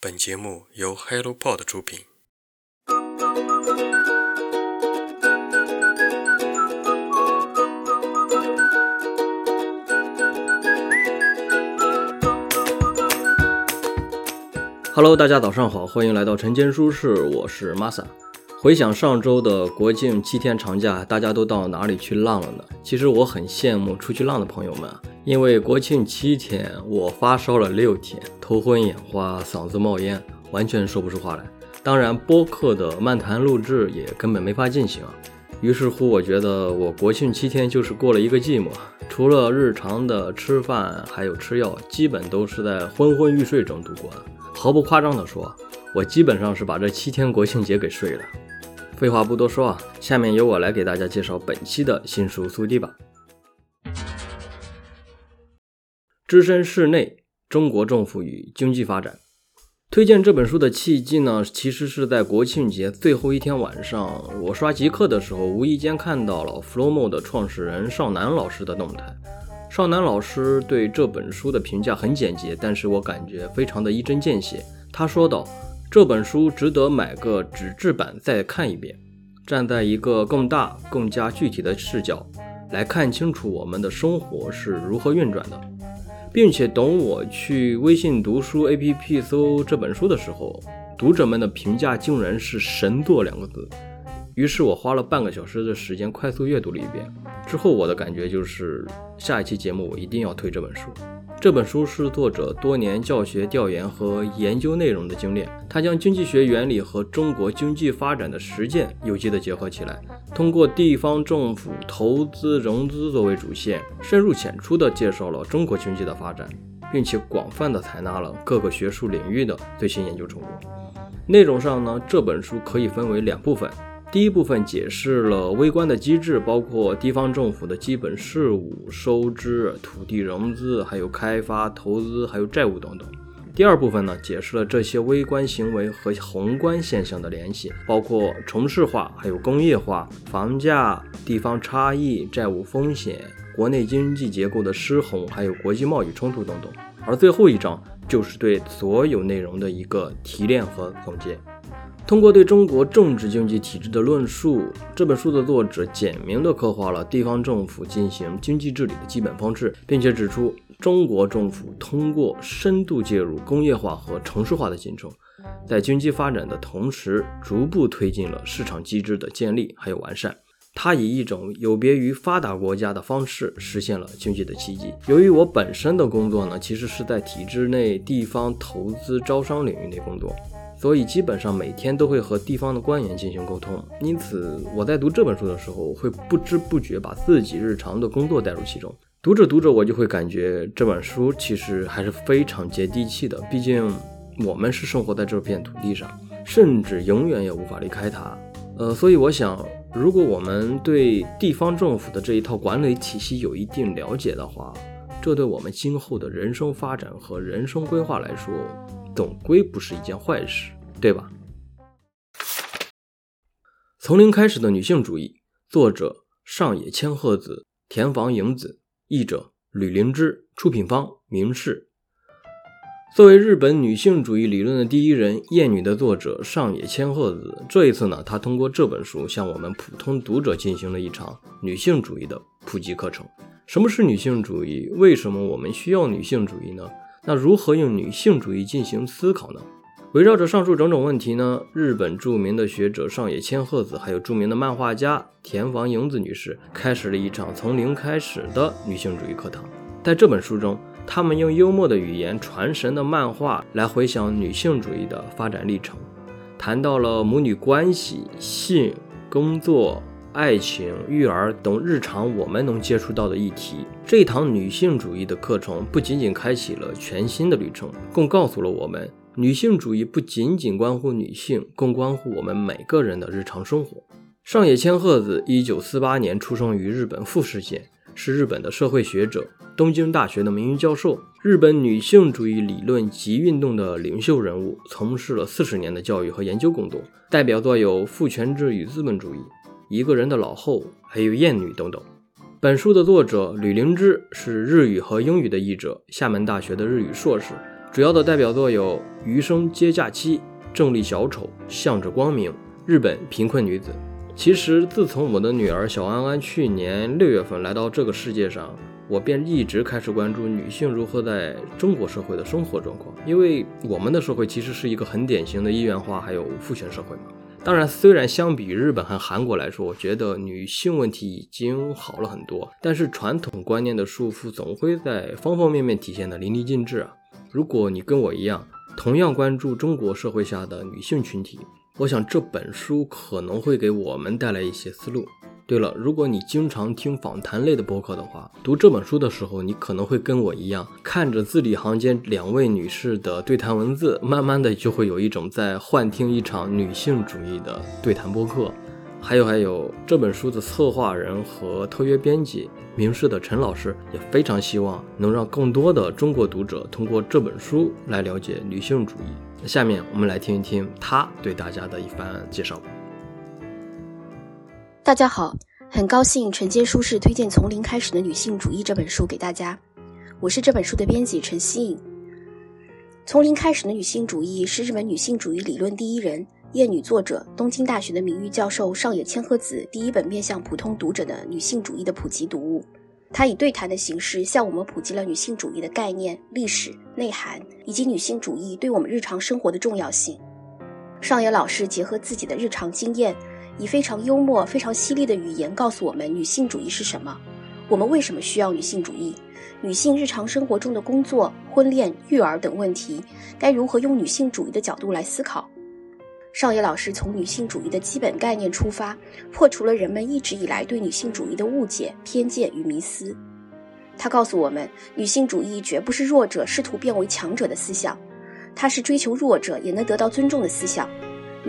本节目由 HelloPod 出品。Hello，大家早上好，欢迎来到晨间书室，我是 Masa。回想上周的国庆七天长假，大家都到哪里去浪了呢？其实我很羡慕出去浪的朋友们，因为国庆七天我发烧了六天，头昏眼花，嗓子冒烟，完全说不出话来。当然，播客的漫谈录制也根本没法进行。于是乎，我觉得我国庆七天就是过了一个寂寞，除了日常的吃饭还有吃药，基本都是在昏昏欲睡中度过的。毫不夸张地说，我基本上是把这七天国庆节给睡了。废话不多说啊，下面由我来给大家介绍本期的新书速递吧。置身室内：中国政府与经济发展。推荐这本书的契机呢，其实是在国庆节最后一天晚上，我刷极客的时候，无意间看到了 Flowmo 的创始人邵楠老师的动态。邵楠老师对这本书的评价很简洁，但是我感觉非常的一针见血。他说道。这本书值得买个纸质版再看一遍，站在一个更大、更加具体的视角来看清楚我们的生活是如何运转的，并且等我去微信读书 APP 搜这本书的时候，读者们的评价竟然是“神作”两个字。于是我花了半个小时的时间快速阅读了一遍，之后我的感觉就是，下一期节目我一定要推这本书。这本书是作者多年教学调研和研究内容的精炼，他将经济学原理和中国经济发展的实践有机的结合起来，通过地方政府投资融资作为主线，深入浅出地介绍了中国经济的发展，并且广泛地采纳了各个学术领域的最新研究成果。内容上呢，这本书可以分为两部分。第一部分解释了微观的机制，包括地方政府的基本事务、收支、土地融资，还有开发投资，还有债务等等。第二部分呢，解释了这些微观行为和宏观现象的联系，包括城市化、还有工业化、房价、地方差异、债务风险、国内经济结构的失衡，还有国际贸易冲突等等。而最后一章就是对所有内容的一个提炼和总结。通过对中国政治经济体制的论述，这本书的作者简明地刻画了地方政府进行经济治理的基本方式，并且指出中国政府通过深度介入工业化和城市化的进程，在经济发展的同时，逐步推进了市场机制的建立还有完善。它以一种有别于发达国家的方式实现了经济的奇迹。由于我本身的工作呢，其实是在体制内地方投资招商领域内工作。所以基本上每天都会和地方的官员进行沟通，因此我在读这本书的时候，会不知不觉把自己日常的工作带入其中。读着读着，我就会感觉这本书其实还是非常接地气的。毕竟我们是生活在这片土地上，甚至永远也无法离开它。呃，所以我想，如果我们对地方政府的这一套管理体系有一定了解的话，这对我们今后的人生发展和人生规划来说。总归不是一件坏事，对吧？从零开始的女性主义，作者上野千鹤子、田房影子，译者吕灵芝，出品方明世。作为日本女性主义理论的第一人，《厌女》的作者上野千鹤子，这一次呢，她通过这本书向我们普通读者进行了一场女性主义的普及课程。什么是女性主义？为什么我们需要女性主义呢？那如何用女性主义进行思考呢？围绕着上述种种问题呢，日本著名的学者上野千鹤子，还有著名的漫画家田房英子女士，开始了一场从零开始的女性主义课堂。在这本书中，他们用幽默的语言、传神的漫画来回想女性主义的发展历程，谈到了母女关系、性、工作。爱情、育儿等日常我们能接触到的议题，这堂女性主义的课程不仅仅开启了全新的旅程，更告诉了我们，女性主义不仅仅关乎女性，更关乎我们每个人的日常生活。上野千鹤子，一九四八年出生于日本富士县，是日本的社会学者，东京大学的名誉教授，日本女性主义理论及运动的领袖人物，从事了四十年的教育和研究工作，代表作有《父权制与资本主义》。一个人的老后，还有艳女等等。本书的作者吕灵芝是日语和英语的译者，厦门大学的日语硕士，主要的代表作有《余生皆假期》《正立小丑》《向着光明》《日本贫困女子》。其实，自从我的女儿小安安去年六月份来到这个世界上，我便一直开始关注女性如何在中国社会的生活状况。因为我们的社会其实是一个很典型的一元化还有父权社会嘛。当然，虽然相比日本和韩国来说，我觉得女性问题已经好了很多，但是传统观念的束缚总会在方方面面体现的淋漓尽致啊。如果你跟我一样，同样关注中国社会下的女性群体，我想这本书可能会给我们带来一些思路。对了，如果你经常听访谈类的播客的话，读这本书的时候，你可能会跟我一样，看着字里行间两位女士的对谈文字，慢慢的就会有一种在幻听一场女性主义的对谈播客。还有还有，这本书的策划人和特约编辑明世的陈老师也非常希望能让更多的中国读者通过这本书来了解女性主义。下面我们来听一听他对大家的一番介绍。大家好，很高兴晨间书室推荐《从零开始的女性主义》这本书给大家。我是这本书的编辑陈希颖。《从零开始的女性主义》是日本女性主义理论第一人、厌女作者、东京大学的名誉教授上野千鹤子第一本面向普通读者的女性主义的普及读物。她以对谈的形式向我们普及了女性主义的概念、历史、内涵，以及女性主义对我们日常生活的重要性。上野老师结合自己的日常经验，以非常幽默、非常犀利的语言告诉我们女性主义是什么，我们为什么需要女性主义，女性日常生活中的工作、婚恋、育儿等问题该如何用女性主义的角度来思考。上野老师从女性主义的基本概念出发，破除了人们一直以来对女性主义的误解、偏见与迷思。他告诉我们，女性主义绝不是弱者试图变为强者的思想，它是追求弱者也能得到尊重的思想。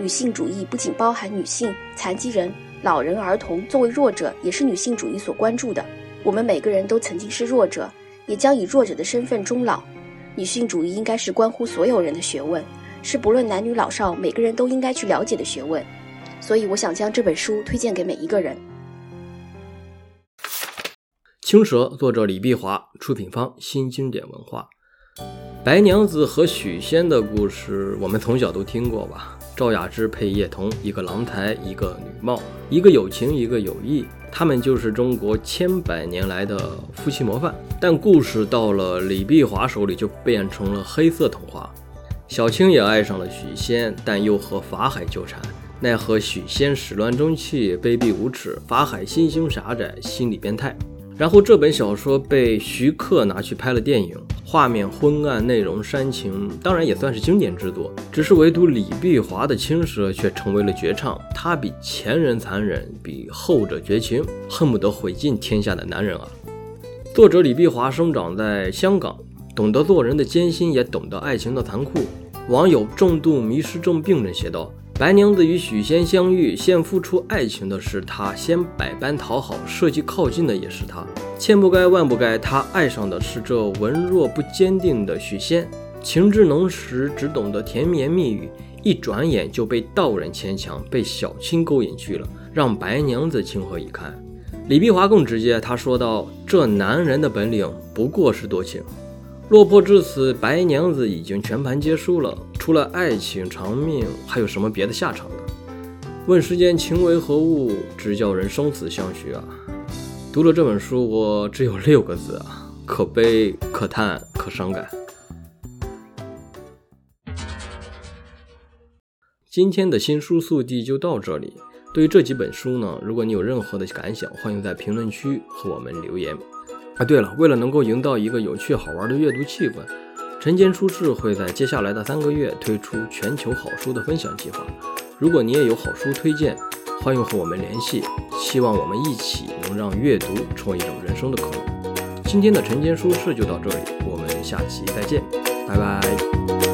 女性主义不仅包含女性、残疾人、老人、儿童作为弱者，也是女性主义所关注的。我们每个人都曾经是弱者，也将以弱者的身份终老。女性主义应该是关乎所有人的学问。是不论男女老少，每个人都应该去了解的学问，所以我想将这本书推荐给每一个人。青蛇，作者李碧华，出品方新经典文化。白娘子和许仙的故事，我们从小都听过吧？赵雅芝配叶童，一个郎才，一个女貌，一个有情，一个有义，他们就是中国千百年来的夫妻模范。但故事到了李碧华手里，就变成了黑色童话。小青也爱上了许仙，但又和法海纠缠。奈何许仙始乱终弃，卑鄙无耻；法海心胸狭窄，心理变态。然后这本小说被徐克拿去拍了电影，画面昏暗，内容煽情，当然也算是经典之作。只是唯独李碧华的青蛇却成为了绝唱。他比前人残忍，比后者绝情，恨不得毁尽天下的男人啊！作者李碧华生长在香港。懂得做人的艰辛，也懂得爱情的残酷。网友重度迷失症病人写道：“白娘子与许仙相遇，先付出爱情的是他，先百般讨好，设计靠近的也是他。千不该万不该，他爱上的是这文弱不坚定的许仙。情之浓时，只懂得甜言蜜语，一转眼就被道人牵强，被小青勾引去了，让白娘子情何以堪？”李碧华更直接，他说道：“这男人的本领不过是多情。”落魄至此，白娘子已经全盘皆输了。除了爱情长命，还有什么别的下场呢？问世间情为何物，直叫人生死相许啊！读了这本书，我只有六个字啊：可悲、可叹、可伤感。今天的新书速递就到这里。对于这几本书呢，如果你有任何的感想，欢迎在评论区和我们留言。啊，对了，为了能够营造一个有趣好玩的阅读气氛，晨间书市会在接下来的三个月推出全球好书的分享计划。如果你也有好书推荐，欢迎和我们联系。希望我们一起能让阅读成为一种人生的可能。今天的晨间书市就到这里，我们下期再见，拜拜。